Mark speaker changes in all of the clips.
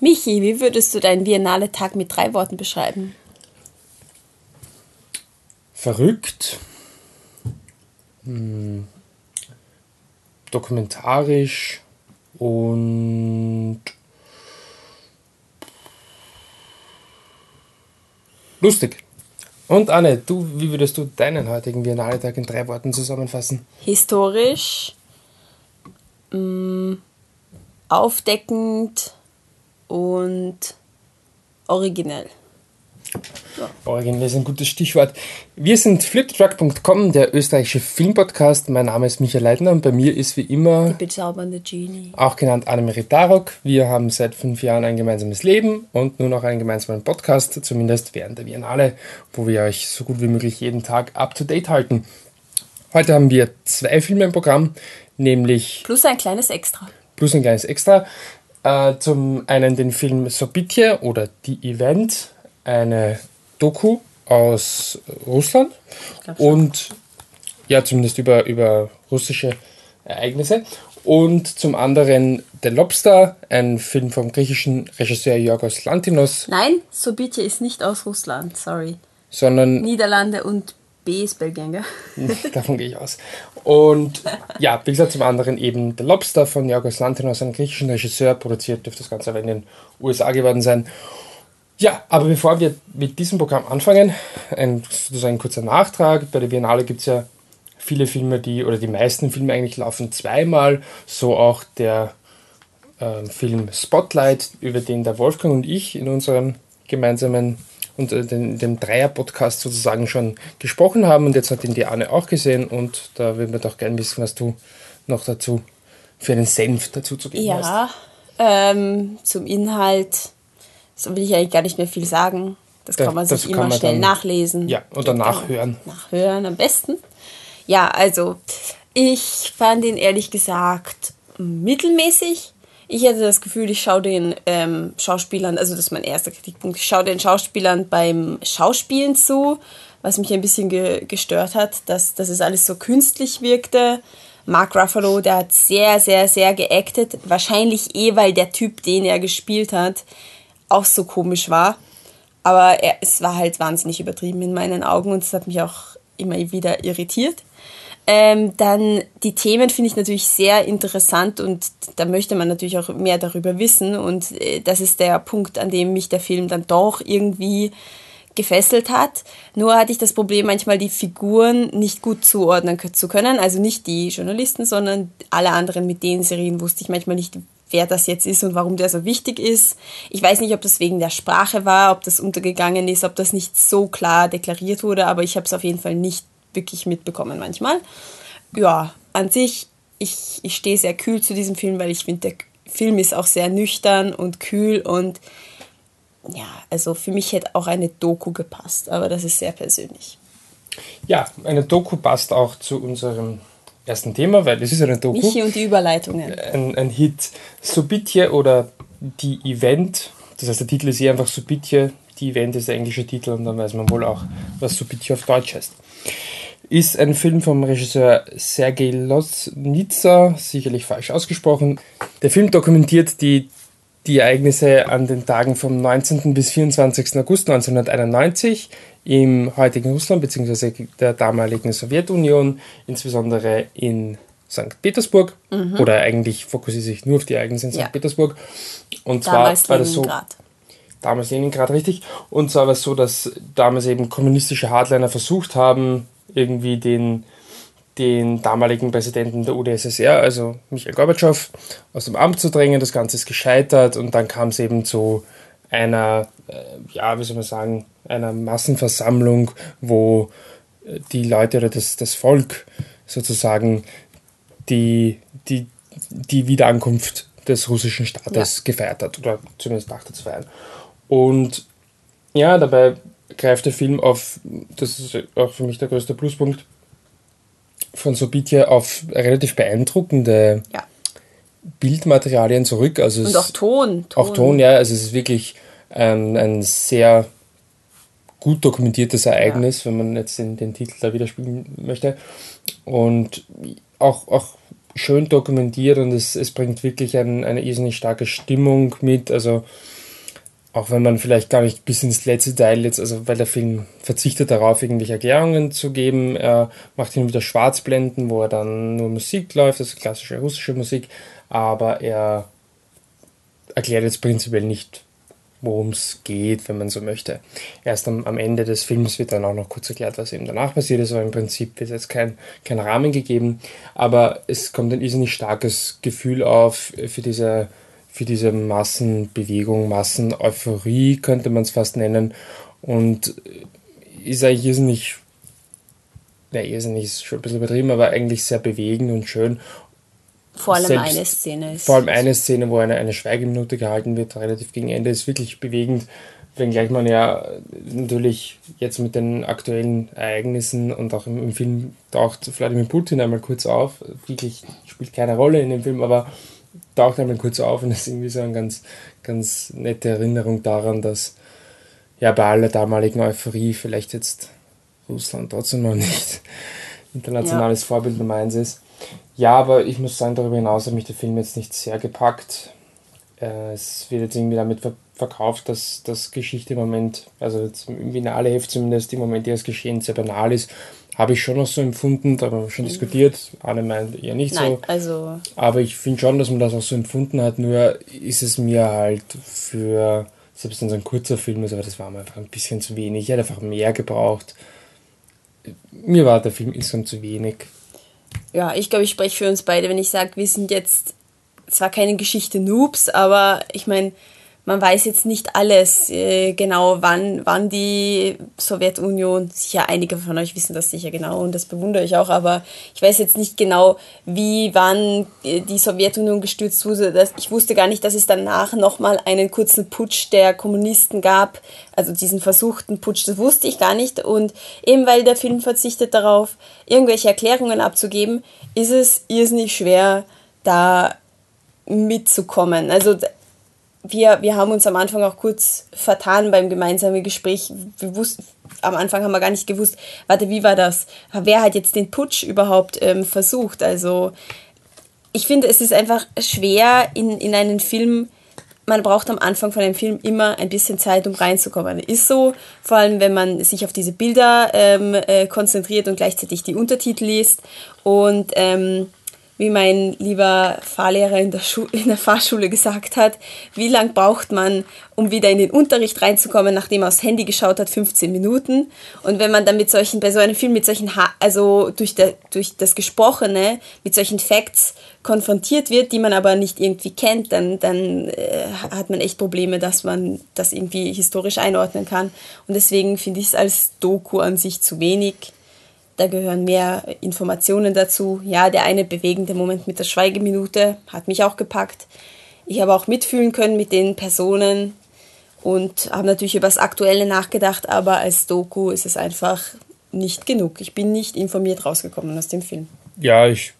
Speaker 1: Michi, wie würdest du deinen Biennale-Tag mit drei Worten beschreiben?
Speaker 2: Verrückt, hm, dokumentarisch und lustig. Und Anne, du, wie würdest du deinen heutigen Biennale-Tag in drei Worten zusammenfassen?
Speaker 1: Historisch, mh, mm, aufdeckend und originell.
Speaker 2: Ja. Originell ist ein gutes Stichwort. Wir sind fliptruck.com, der österreichische Filmpodcast. Mein Name ist Michael Leitner und bei mir ist wie immer
Speaker 1: die bezaubernde Genie.
Speaker 2: Auch genannt Annemarie Darok. Wir haben seit fünf Jahren ein gemeinsames Leben und nun auch einen gemeinsamen Podcast, zumindest während der Biennale, wo wir euch so gut wie möglich jeden Tag up to date halten. Heute haben wir zwei Filme im Programm, nämlich.
Speaker 1: Plus ein kleines Extra.
Speaker 2: Plus ein kleines Extra. Äh, zum einen den Film Sobitje oder Die Event, eine Doku aus Russland und ja, zumindest über, über russische Ereignisse. Und zum anderen The Lobster, ein Film vom griechischen Regisseur Yorgos Lantinos.
Speaker 1: Nein, Sobitje ist nicht aus Russland, sorry.
Speaker 2: Sondern.
Speaker 1: Niederlande und B ist Belgien, gell?
Speaker 2: Davon gehe ich aus. Und ja, wie gesagt, zum anderen eben The Lobster von Yorgos Lantinos, einem griechischen Regisseur, produziert dürfte das Ganze aber in den USA geworden sein. Ja, aber bevor wir mit diesem Programm anfangen, ein, sozusagen ein kurzer Nachtrag. Bei der Biennale gibt es ja viele Filme, die, oder die meisten Filme eigentlich laufen zweimal. So auch der äh, Film Spotlight, über den der Wolfgang und ich in unserem gemeinsamen und äh, den, dem Dreier-Podcast sozusagen schon gesprochen haben. Und jetzt hat ihn die Anne auch gesehen und da würden wir doch gerne wissen, was du noch dazu für einen Senf dazu zu geben
Speaker 1: ja,
Speaker 2: hast.
Speaker 1: Ja, ähm, zum Inhalt so will ich eigentlich gar nicht mehr viel sagen. Das kann man sich immer man schnell dann, nachlesen.
Speaker 2: Ja, oder nachhören.
Speaker 1: Nachhören am besten. Ja, also ich fand ihn ehrlich gesagt mittelmäßig. Ich hatte das Gefühl, ich schaue den ähm, Schauspielern, also das ist mein erster Kritikpunkt, ich schaue den Schauspielern beim Schauspielen zu, was mich ein bisschen ge gestört hat, dass, dass es alles so künstlich wirkte. Mark Ruffalo, der hat sehr, sehr, sehr geactet. Wahrscheinlich eh, weil der Typ, den er gespielt hat, auch so komisch war. Aber er, es war halt wahnsinnig übertrieben in meinen Augen und es hat mich auch immer wieder irritiert. Ähm, dann die Themen finde ich natürlich sehr interessant und da möchte man natürlich auch mehr darüber wissen und äh, das ist der Punkt, an dem mich der Film dann doch irgendwie gefesselt hat. Nur hatte ich das Problem, manchmal die Figuren nicht gut zuordnen zu können. Also nicht die Journalisten, sondern alle anderen mit den Serien wusste ich manchmal nicht, wer das jetzt ist und warum der so wichtig ist. Ich weiß nicht, ob das wegen der Sprache war, ob das untergegangen ist, ob das nicht so klar deklariert wurde, aber ich habe es auf jeden Fall nicht wirklich mitbekommen manchmal. Ja, an sich, ich, ich stehe sehr kühl zu diesem Film, weil ich finde, der Film ist auch sehr nüchtern und kühl und ja, also für mich hätte auch eine Doku gepasst, aber das ist sehr persönlich.
Speaker 2: Ja, eine Doku passt auch zu unserem ersten Thema, weil es ist eine Doku.
Speaker 1: Michi und die Überleitungen.
Speaker 2: Ein, ein Hit. Subitje oder die Event. Das heißt, der Titel ist hier einfach Subitje. Die Event ist der englische Titel und dann weiß man wohl auch, was Subitje auf Deutsch heißt. Ist ein Film vom Regisseur Sergei Losnitsa, sicherlich falsch ausgesprochen. Der Film dokumentiert die, die Ereignisse an den Tagen vom 19. bis 24. August 1991 im heutigen Russland bzw. der damaligen Sowjetunion, insbesondere in St. Petersburg. Mhm. Oder eigentlich fokussiert sich nur auf die Ereignisse in St. Ja. Petersburg. Und damals zwar war das so. Damals Leningrad, richtig. Und zwar war es so, dass damals eben kommunistische Hardliner versucht haben, irgendwie den, den damaligen Präsidenten der UdSSR, also Michael Gorbatschow, aus dem Amt zu drängen. Das Ganze ist gescheitert und dann kam es eben zu einer, äh, ja, wie soll man sagen, einer Massenversammlung, wo äh, die Leute oder das, das Volk sozusagen die, die, die Wiederankunft des russischen Staates ja. gefeiert hat oder zumindest dachte zu feiern. Und ja, dabei greift der Film auf, das ist auch für mich der größte Pluspunkt, von Sobitje auf relativ beeindruckende ja. Bildmaterialien zurück. Also
Speaker 1: Und auch Ton,
Speaker 2: Ton. Auch Ton, ja. Also es ist wirklich ein, ein sehr gut dokumentiertes Ereignis, ja. wenn man jetzt den, den Titel da widerspiegeln möchte. Und auch, auch schön dokumentiert und es, es bringt wirklich ein, eine irrsinnig starke Stimmung mit. Also auch wenn man vielleicht gar nicht bis ins letzte Teil jetzt, also weil der Film verzichtet darauf, irgendwelche Erklärungen zu geben, er macht ihn wieder Schwarzblenden, wo er dann nur Musik läuft, also klassische russische Musik, aber er erklärt jetzt prinzipiell nicht, worum es geht, wenn man so möchte. Erst am, am, Ende des Films wird dann auch noch kurz erklärt, was eben danach passiert ist, aber im Prinzip wird jetzt kein, kein Rahmen gegeben, aber es kommt ein irrsinnig starkes Gefühl auf für diese für diese Massenbewegung, Masseneuphorie könnte man es fast nennen. Und ist eigentlich irrsinnig, ja, irrsinnig ist schon ein bisschen übertrieben, aber eigentlich sehr bewegend und schön.
Speaker 1: Vor allem Selbst, eine Szene
Speaker 2: ist. Vor allem eine Szene, wo eine, eine Schweigeminute gehalten wird, relativ gegen Ende, ist wirklich bewegend. Wenngleich man ja natürlich jetzt mit den aktuellen Ereignissen und auch im, im Film taucht Wladimir Putin einmal kurz auf. Wirklich spielt keine Rolle in dem Film, aber taucht einmal kurz auf und ist irgendwie so eine ganz, ganz nette Erinnerung daran, dass ja bei aller damaligen Euphorie vielleicht jetzt Russland trotzdem noch nicht internationales ja. Vorbild Nummer eins ist. Ja, aber ich muss sagen, darüber hinaus hat mich der Film jetzt nicht sehr gepackt. Äh, es wird jetzt irgendwie damit verkauft, dass das Geschichte im Moment, also jetzt im Finale-Heft zumindest, im Moment das Geschehen sehr banal ist habe ich schon noch so empfunden, da haben wir schon mhm. diskutiert. Anne meint eher nicht Nein, so.
Speaker 1: Also
Speaker 2: Aber ich finde schon, dass man das auch so empfunden hat, nur ist es mir halt für, selbst wenn es ein kurzer Film ist, aber das war mir einfach ein bisschen zu wenig. Ich hätte einfach mehr gebraucht. Mir war der Film insgesamt zu wenig.
Speaker 1: Ja, ich glaube, ich spreche für uns beide, wenn ich sage, wir sind jetzt zwar keine Geschichte Noobs, aber ich meine, man weiß jetzt nicht alles äh, genau, wann, wann die Sowjetunion, sicher einige von euch wissen das sicher genau und das bewundere ich auch, aber ich weiß jetzt nicht genau, wie, wann äh, die Sowjetunion gestürzt wurde. Das, ich wusste gar nicht, dass es danach nochmal einen kurzen Putsch der Kommunisten gab, also diesen versuchten Putsch, das wusste ich gar nicht und eben weil der Film verzichtet darauf, irgendwelche Erklärungen abzugeben, ist es irrsinnig schwer, da mitzukommen. Also wir, wir haben uns am Anfang auch kurz vertan beim gemeinsamen Gespräch. Wir wussten, am Anfang haben wir gar nicht gewusst, warte, wie war das? Wer hat jetzt den Putsch überhaupt ähm, versucht? Also ich finde, es ist einfach schwer in, in einen Film, man braucht am Anfang von einem Film immer ein bisschen Zeit, um reinzukommen. Ist so, vor allem wenn man sich auf diese Bilder ähm, äh, konzentriert und gleichzeitig die Untertitel liest. Und ähm, wie mein lieber Fahrlehrer in der, Schu in der Fahrschule gesagt hat, wie lang braucht man, um wieder in den Unterricht reinzukommen, nachdem er aufs Handy geschaut hat, 15 Minuten. Und wenn man dann mit solchen, bei so einem Film mit solchen, ha also durch, der, durch das Gesprochene, mit solchen Facts konfrontiert wird, die man aber nicht irgendwie kennt, dann, dann äh, hat man echt Probleme, dass man das irgendwie historisch einordnen kann. Und deswegen finde ich es als Doku an sich zu wenig da gehören mehr Informationen dazu. Ja, der eine bewegende Moment mit der Schweigeminute hat mich auch gepackt. Ich habe auch mitfühlen können mit den Personen und habe natürlich über das Aktuelle nachgedacht, aber als Doku ist es einfach nicht genug. Ich bin nicht informiert rausgekommen aus dem Film.
Speaker 2: Ja, ich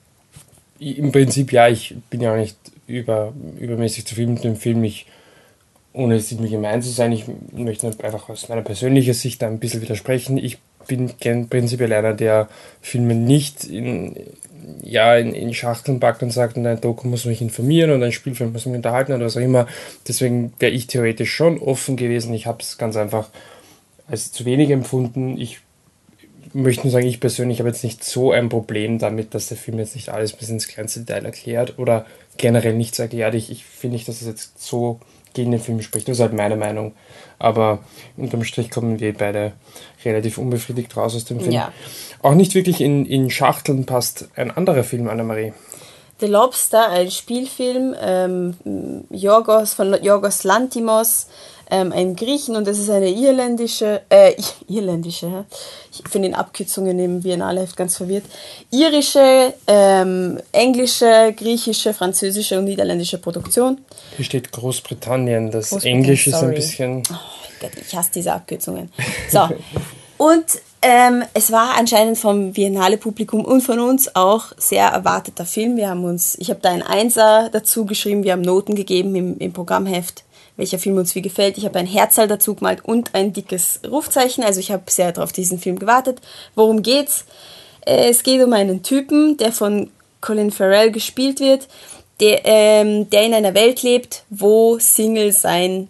Speaker 2: im Prinzip ja, ich bin ja auch nicht über, übermäßig zufrieden mit dem Film. Ich, ohne es irgendwie gemein zu sein, ich möchte einfach aus meiner persönlichen Sicht ein bisschen widersprechen. Ich bin prinzipiell einer, der Filme nicht in, ja, in, in Schachteln packt und sagt, ein Doku muss mich informieren und ein Spielfilm muss mich unterhalten oder was auch immer. Deswegen wäre ich theoretisch schon offen gewesen. Ich habe es ganz einfach als zu wenig empfunden. Ich möchte nur sagen, ich persönlich habe jetzt nicht so ein Problem damit, dass der Film jetzt nicht alles bis ins kleinste Detail erklärt oder generell nichts erklärt. Ich, ich finde nicht, dass es jetzt so gegen den Film spricht. Das ist halt meine Meinung. Aber unterm Strich kommen wir beide relativ unbefriedigt raus aus dem Film. Ja. Auch nicht wirklich in, in Schachteln passt ein anderer Film, Annemarie.
Speaker 1: The Lobster, ein Spielfilm ähm, Jorgos, von Jorgos Lantimos, ähm, ein Griechen und das ist eine irländische, äh, irländische, ich finde in Abkürzungen im Biennale ganz verwirrt, irische, ähm, englische, griechische, französische und niederländische Produktion.
Speaker 2: Hier steht Großbritannien, das Großbritannien, Englisch ist ein bisschen...
Speaker 1: Oh Gott, ich hasse diese Abkürzungen. So, und ähm, es war anscheinend vom Biennale-Publikum und von uns auch sehr erwarteter Film. Wir haben uns, ich habe da ein Einser dazu geschrieben, wir haben Noten gegeben im, im Programmheft welcher Film uns wie gefällt. Ich habe ein Herzal dazu gemalt und ein dickes Rufzeichen. Also ich habe sehr darauf diesen Film gewartet. Worum geht's? Äh, es geht um einen Typen, der von Colin Farrell gespielt wird, der, ähm, der in einer Welt lebt, wo Single sein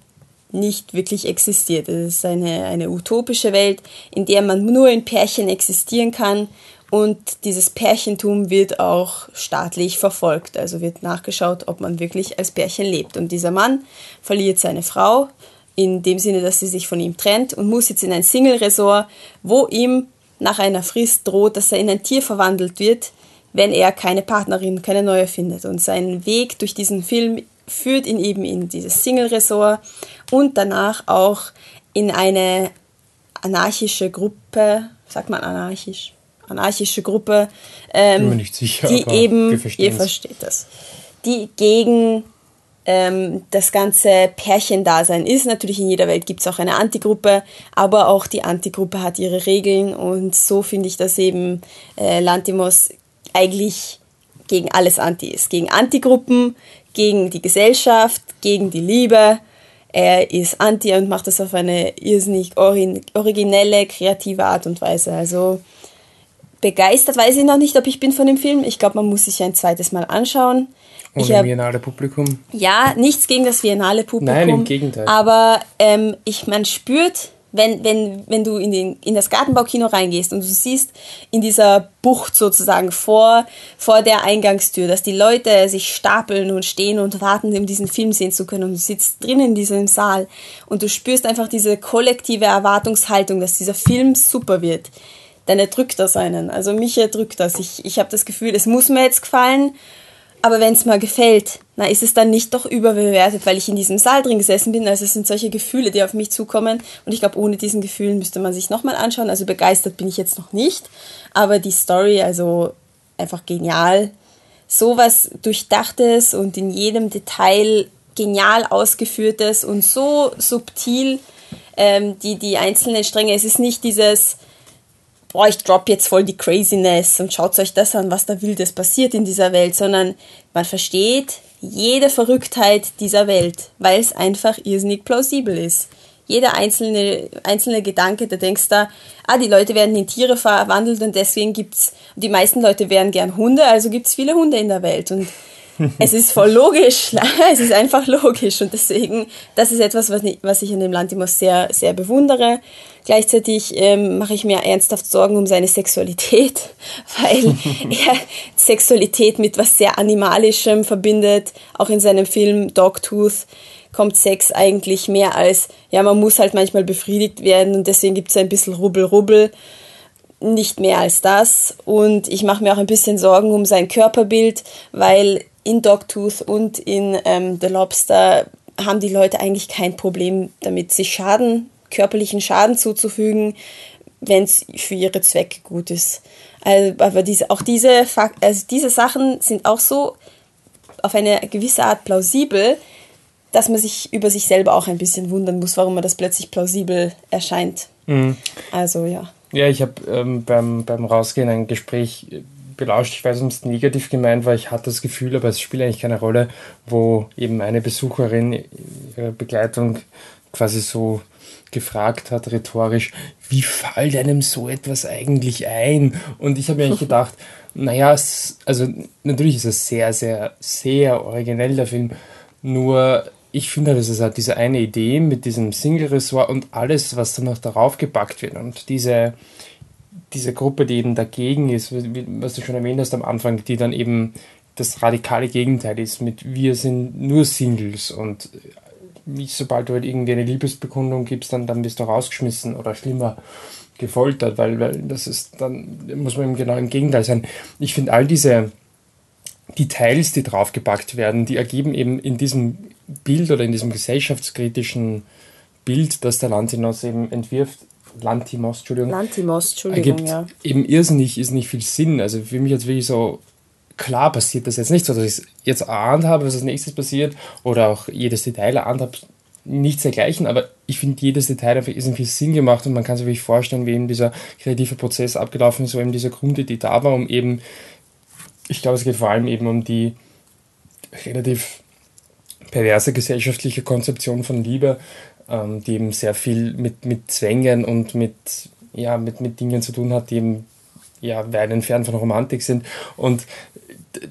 Speaker 1: nicht wirklich existiert. Es ist eine, eine utopische Welt, in der man nur in Pärchen existieren kann und dieses Pärchentum wird auch staatlich verfolgt. Also wird nachgeschaut, ob man wirklich als Pärchen lebt. Und dieser Mann verliert seine Frau in dem Sinne, dass sie sich von ihm trennt und muss jetzt in ein Single-Resort, wo ihm nach einer Frist droht, dass er in ein Tier verwandelt wird, wenn er keine Partnerin, keine neue findet. Und sein Weg durch diesen Film führt ihn eben in dieses Single-Resort und danach auch in eine anarchische Gruppe, sagt man anarchisch, anarchische Gruppe, ähm, sicher, die eben, ihr versteht das, die gegen ähm, das ganze Pärchendasein ist. Natürlich in jeder Welt gibt es auch eine Antigruppe, aber auch die Antigruppe hat ihre Regeln und so finde ich, dass eben äh, Lantimos eigentlich gegen alles anti ist. Gegen Antigruppen, gegen die Gesellschaft, gegen die Liebe. Er ist anti und macht das auf eine irrsinnig originelle, kreative Art und Weise. Also begeistert weiß ich noch nicht, ob ich bin von dem Film. Ich glaube, man muss sich ein zweites Mal anschauen.
Speaker 2: Ohne ich hab, Biennale Publikum?
Speaker 1: Ja, nichts gegen das Biennale Publikum.
Speaker 2: Nein, im Gegenteil.
Speaker 1: Aber ähm, ich, man spürt, wenn, wenn, wenn du in, den, in das Gartenbaukino reingehst und du siehst in dieser Bucht sozusagen vor, vor der Eingangstür, dass die Leute sich stapeln und stehen und warten, um diesen Film sehen zu können und du sitzt drinnen in diesem Saal und du spürst einfach diese kollektive Erwartungshaltung, dass dieser Film super wird dann erdrückt das einen. Also mich erdrückt das. Ich, ich habe das Gefühl, es muss mir jetzt gefallen, aber wenn es mal gefällt, na, ist es dann nicht doch überbewertet, weil ich in diesem Saal drin gesessen bin. Also es sind solche Gefühle, die auf mich zukommen. Und ich glaube, ohne diesen Gefühlen müsste man sich nochmal anschauen. Also begeistert bin ich jetzt noch nicht. Aber die Story, also einfach genial. Sowas Durchdachtes und in jedem Detail genial ausgeführtes und so subtil ähm, die, die einzelnen Stränge. Es ist nicht dieses boah, ich drop jetzt voll die Craziness und schaut euch das an, was da Wildes passiert in dieser Welt, sondern man versteht jede Verrücktheit dieser Welt, weil es einfach irrsinnig plausibel ist. Jeder einzelne, einzelne Gedanke, da denkst du, ah, die Leute werden in Tiere verwandelt und deswegen gibt's, die meisten Leute wären gern Hunde, also gibt's viele Hunde in der Welt und es ist voll logisch, es ist einfach logisch und deswegen, das ist etwas, was ich, an dem Lantimos sehr, sehr bewundere. Gleichzeitig ähm, mache ich mir ernsthaft Sorgen um seine Sexualität, weil er Sexualität mit was sehr Animalischem verbindet. Auch in seinem Film Dogtooth kommt Sex eigentlich mehr als, ja, man muss halt manchmal befriedigt werden und deswegen gibt es ein bisschen Rubbel-Rubbel nicht mehr als das. Und ich mache mir auch ein bisschen Sorgen um sein Körperbild, weil in Dogtooth und in ähm, The Lobster haben die Leute eigentlich kein Problem damit, sich Schaden, körperlichen Schaden zuzufügen, wenn es für ihre Zwecke gut ist. Also, aber diese, auch diese, also diese Sachen sind auch so auf eine gewisse Art plausibel, dass man sich über sich selber auch ein bisschen wundern muss, warum man das plötzlich plausibel erscheint. Mhm. Also ja.
Speaker 2: Ja, ich habe ähm, beim, beim Rausgehen ein Gespräch belauscht. Ich weiß es negativ gemeint war. Ich hatte das Gefühl, aber es spielt eigentlich keine Rolle, wo eben eine Besucherin ihre Begleitung quasi so gefragt hat, rhetorisch, wie fällt einem so etwas eigentlich ein? Und ich habe mir eigentlich gedacht, naja, also natürlich ist es sehr, sehr, sehr originell, der Film. Nur ich finde, dass es halt diese eine Idee mit diesem Single-Ressort und alles, was dann noch darauf gepackt wird und diese, diese Gruppe, die eben dagegen ist, was du schon erwähnt hast am Anfang, die dann eben das radikale Gegenteil ist mit wir sind nur Singles und wie sobald du halt irgendwie eine Liebesbekundung gibst, dann, dann bist du rausgeschmissen oder schlimmer gefoltert, weil, weil das ist, dann muss man eben genau im Gegenteil sein. Ich finde all diese Details, die draufgepackt werden, die ergeben eben in diesem Bild oder in diesem gesellschaftskritischen Bild, das der Lantinos eben entwirft, Lantimos, Entschuldigung.
Speaker 1: Lantimos, Entschuldigung, ergibt
Speaker 2: ja. eben irrsinnig, ist nicht viel Sinn. Also für mich jetzt wirklich so, klar passiert das jetzt nicht so, dass ich es jetzt erahnt habe, was als nächstes passiert oder auch jedes Detail erahnt habe, nichts dergleichen, aber ich finde, jedes Detail einfach ist viel Sinn gemacht und man kann sich wirklich vorstellen, wie eben dieser kreative Prozess abgelaufen ist, wo eben dieser Grundidee da war, um eben, ich glaube, es geht vor allem eben um die relativ perverse gesellschaftliche Konzeption von Liebe, ähm, die eben sehr viel mit, mit Zwängen und mit, ja, mit, mit Dingen zu tun hat, die eben ja, weit entfernt von Romantik sind. Und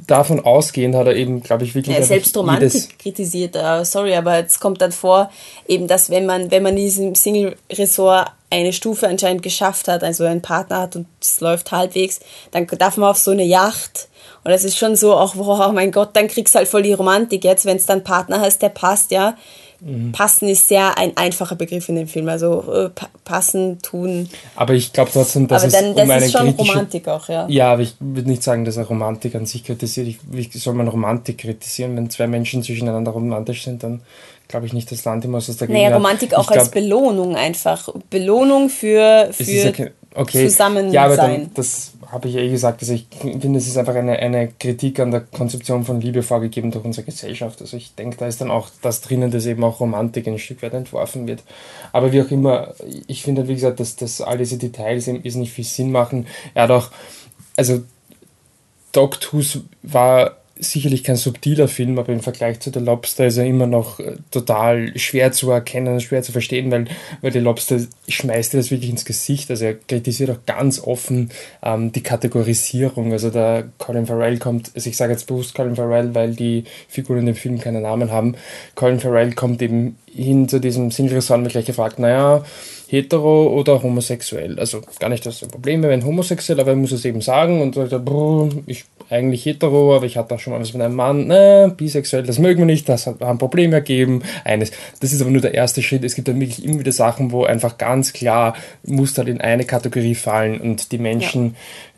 Speaker 2: davon ausgehend hat er eben, glaube ich, wirklich.
Speaker 1: Ja, selbst Romantik kritisiert, uh, sorry, aber jetzt kommt dann vor, eben, dass wenn man, wenn man in diesem Single-Ressort eine Stufe anscheinend geschafft hat, also einen Partner hat und es läuft halbwegs, dann darf man auf so eine Yacht. Und das ist schon so, auch, oh mein Gott, dann kriegst du halt voll die Romantik jetzt, wenn es dann Partner hast, der passt, ja. Mhm. Passen ist sehr ein einfacher Begriff in dem Film. Also äh, passen, tun.
Speaker 2: Aber ich glaube trotzdem, dass aber dann,
Speaker 1: es um das ist schon Romantik auch, ja.
Speaker 2: Ja, aber ich würde nicht sagen, dass er Romantik an sich kritisiert. Ich, wie soll man Romantik kritisieren? Wenn zwei Menschen zwischeneinander romantisch sind, dann glaube ich nicht das Land immer was dagegen
Speaker 1: Naja, Romantik auch glaub, als Belohnung einfach. Belohnung für, für
Speaker 2: ja okay. Zusammensein. Ja, aber dann, das habe ich eh gesagt. Also ich finde, es ist einfach eine, eine Kritik an der Konzeption von Liebe vorgegeben durch unsere Gesellschaft. Also ich denke, da ist dann auch das drinnen, dass eben auch Romantik ein Stück weit entworfen wird. Aber wie auch immer, ich finde, wie gesagt, dass, dass all diese Details eben ist nicht viel Sinn machen. Er hat auch, also Dogtooth war sicherlich kein subtiler Film, aber im Vergleich zu The Lobster ist er immer noch äh, total schwer zu erkennen, schwer zu verstehen, weil, weil The Lobster schmeißt dir das wirklich ins Gesicht. Also er kritisiert auch ganz offen ähm, die Kategorisierung. Also der Colin Farrell kommt, also ich sage jetzt bewusst Colin Farrell, weil die Figuren in dem Film keinen Namen haben. Colin Farrell kommt eben hin zu diesem Single-Ressort und wird gleich gefragt, naja, hetero oder homosexuell. Also gar nicht das Problem, wenn homosexuell, aber er muss es eben sagen und sagt, ich eigentlich hetero, aber ich hatte auch schon mal was mit einem Mann, ne, bisexuell, das mögen wir nicht, das hat ein Problem ergeben. Eines. Das ist aber nur der erste Schritt. Es gibt dann wirklich immer wieder Sachen, wo einfach ganz klar muss halt in eine Kategorie fallen und die Menschen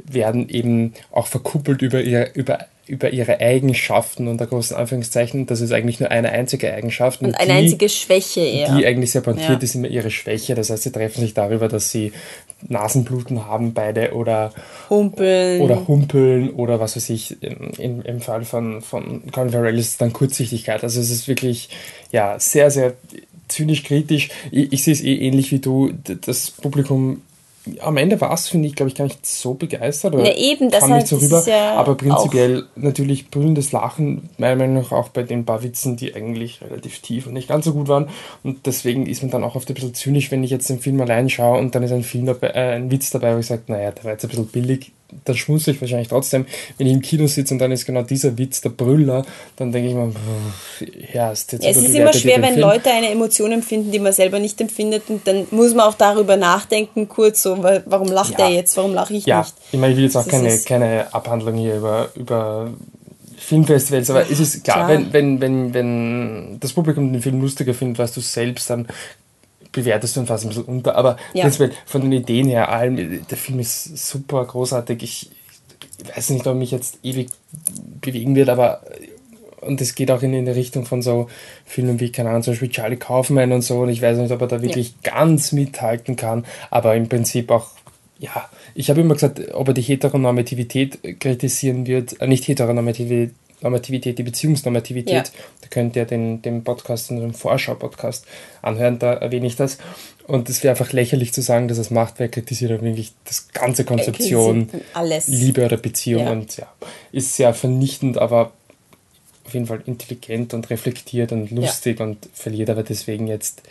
Speaker 2: ja. werden eben auch verkuppelt über ihr, über über ihre Eigenschaften unter großen Anführungszeichen. Das ist eigentlich nur eine einzige Eigenschaft.
Speaker 1: Und, und eine die, einzige Schwäche eher.
Speaker 2: Die eigentlich sehr pointiert ja. ist immer ihre Schwäche. Das heißt, sie treffen sich darüber, dass sie Nasenbluten haben beide oder
Speaker 1: Humpeln.
Speaker 2: Oder Humpeln oder was weiß ich. Im, im Fall von, von Colin Farrell ist es dann Kurzsichtigkeit. Also es ist wirklich ja, sehr, sehr zynisch kritisch. Ich, ich sehe es eh ähnlich wie du. Das Publikum am Ende war es, finde ich, glaube ich, gar nicht so begeistert. Oder
Speaker 1: ja, eben, das,
Speaker 2: kam nicht so rüber. Ja aber prinzipiell natürlich brüllendes Lachen, meiner Meinung nach auch bei den paar Witzen, die eigentlich relativ tief und nicht ganz so gut waren. Und deswegen ist man dann auch oft ein bisschen zynisch, wenn ich jetzt den Film allein schaue und dann ist ein, Film dabei, äh, ein Witz dabei, wo ich sage, naja, der war jetzt ein bisschen billig dann schmunzel ich wahrscheinlich trotzdem. Wenn ich im Kino sitze und dann ist genau dieser Witz der Brüller, dann denke ich mir, ja,
Speaker 1: ist jetzt ja, Es ist immer schwer, wenn Film. Leute eine Emotion empfinden, die man selber nicht empfindet und dann muss man auch darüber nachdenken, kurz so, warum lacht ja. er jetzt, warum lache ich
Speaker 2: ja.
Speaker 1: nicht?
Speaker 2: Ich meine, ich will jetzt auch keine, keine Abhandlung hier über, über Filmfestivals, aber es ist klar, klar, Wenn, wenn, wenn, wenn das Publikum den Film lustiger findet, weißt du selbst, dann bewertest du ihn fast ein bisschen unter. Aber ja. von den Ideen her, allem, der Film ist super großartig. Ich, ich weiß nicht, ob mich jetzt ewig bewegen wird, aber und es geht auch in, in die Richtung von so Filmen wie, keine Ahnung, zum Beispiel Charlie Kaufman und so. Und ich weiß nicht, ob er da wirklich ja. ganz mithalten kann, aber im Prinzip auch, ja, ich habe immer gesagt, ob er die Heteronormativität kritisieren wird, äh, nicht Heteronormativität, Normativität, die Beziehungsnormativität. Ja. Da könnt ihr den, den Podcast, den Vorschau-Podcast anhören, da erwähne ich das. Und es wäre einfach lächerlich zu sagen, dass das macht, weil kritisiert er wirklich das ganze Konzeption,
Speaker 1: alles.
Speaker 2: Liebe oder Beziehung ja. und ja, ist sehr vernichtend, aber auf jeden Fall intelligent und reflektiert und lustig ja. und verliert aber deswegen jetzt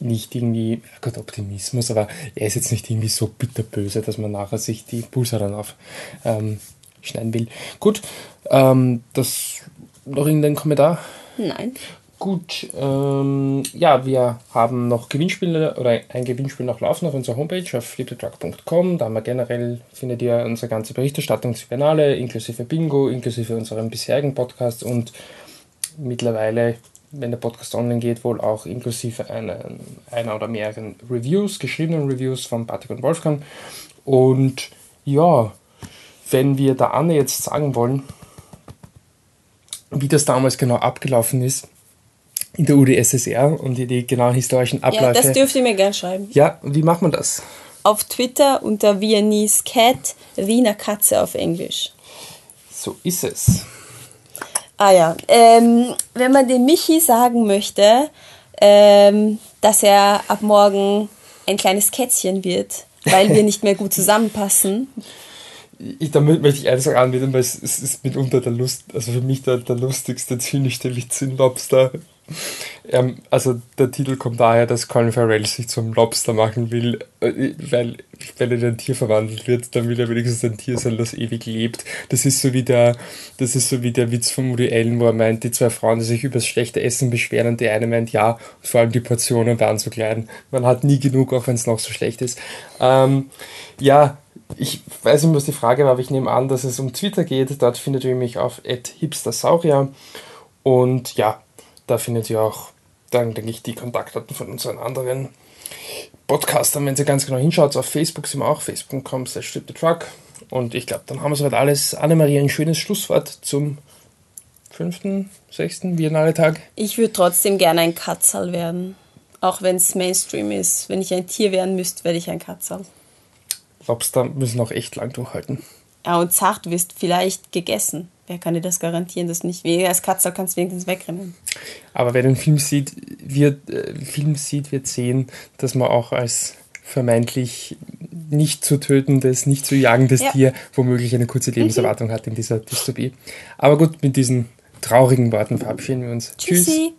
Speaker 2: nicht irgendwie, Gott, Optimismus, aber er ist jetzt nicht irgendwie so bitterböse, dass man nachher sich die Pulsadern auf ähm, schneiden will. Gut, ähm, das noch irgendein Kommentar?
Speaker 1: Nein.
Speaker 2: Gut, ähm, ja, wir haben noch Gewinnspiele oder ein Gewinnspiel noch laufen auf unserer Homepage auf flipthetruck.com. Da haben wir generell, findet ihr unsere ganze Berichterstattung zu Biennale, inklusive Bingo, inklusive unserem bisherigen Podcast und mittlerweile, wenn der Podcast online geht, wohl auch inklusive einen, einer oder mehreren Reviews, geschriebenen Reviews von Patrick und Wolfgang. Und ja, wenn wir der Anne jetzt sagen wollen, wie das damals genau abgelaufen ist in der UdSSR und die, genauen historischen Abläufe. Ja,
Speaker 1: das dürft ihr mir gerne schreiben.
Speaker 2: Ja, wie macht man das?
Speaker 1: Auf Twitter unter Viennese Cat, Wiener Katze auf Englisch.
Speaker 2: So ist es.
Speaker 1: Ah ja, ähm, wenn man dem Michi sagen möchte, ähm, dass er ab morgen ein kleines Kätzchen wird, weil wir nicht mehr gut zusammenpassen,
Speaker 2: ich, damit möchte ich eines anbieten, weil es, es, ist mitunter der Lust, also für mich der, der lustigste, zynischste Witz in Lobster, Ähm, also der Titel kommt daher, dass Colin Farrell sich zum Lobster machen will, äh, weil, weil er in ein Tier verwandelt wird, dann will er wenigstens ein Tier sein, das ewig lebt. Das ist so wie der, das ist so wie der Witz von Woody Allen, wo er meint, die zwei Frauen, die sich über das schlechte Essen beschweren und die eine meint ja, und vor allem die Portionen waren so klein. Man hat nie genug, auch wenn es noch so schlecht ist. Ähm, ja, ich weiß nicht, was die Frage war, aber ich nehme an, dass es um Twitter geht. Dort findet ihr mich auf hipstersaurier. Und ja, da findet ihr auch dann, denke ich, die Kontaktdaten von unseren anderen Podcastern. Wenn ihr ganz genau hinschaut, auf Facebook sind wir auch, facebook.com slash truck. Und ich glaube, dann haben wir soweit alles. Annemarie, ein schönes Schlusswort zum fünften, sechsten Biennale-Tag.
Speaker 1: Ich würde trotzdem gerne ein Katzal werden. Auch wenn es Mainstream ist. Wenn ich ein Tier werden müsste, werde ich ein Katzal.
Speaker 2: Lobster müssen auch echt lang durchhalten.
Speaker 1: Ja, und zart wirst vielleicht gegessen. Wer kann dir das garantieren, dass nicht weniger als Katze kannst du wenigstens wegrennen.
Speaker 2: Aber wer den Film sieht, wird, äh, Film sieht, wird sehen, dass man auch als vermeintlich nicht zu tötendes, nicht zu jagendes ja. Tier womöglich eine kurze Lebenserwartung mhm. hat in dieser Dystopie. Aber gut, mit diesen traurigen Worten verabschieden wir uns. Tschüssi. Tschüss.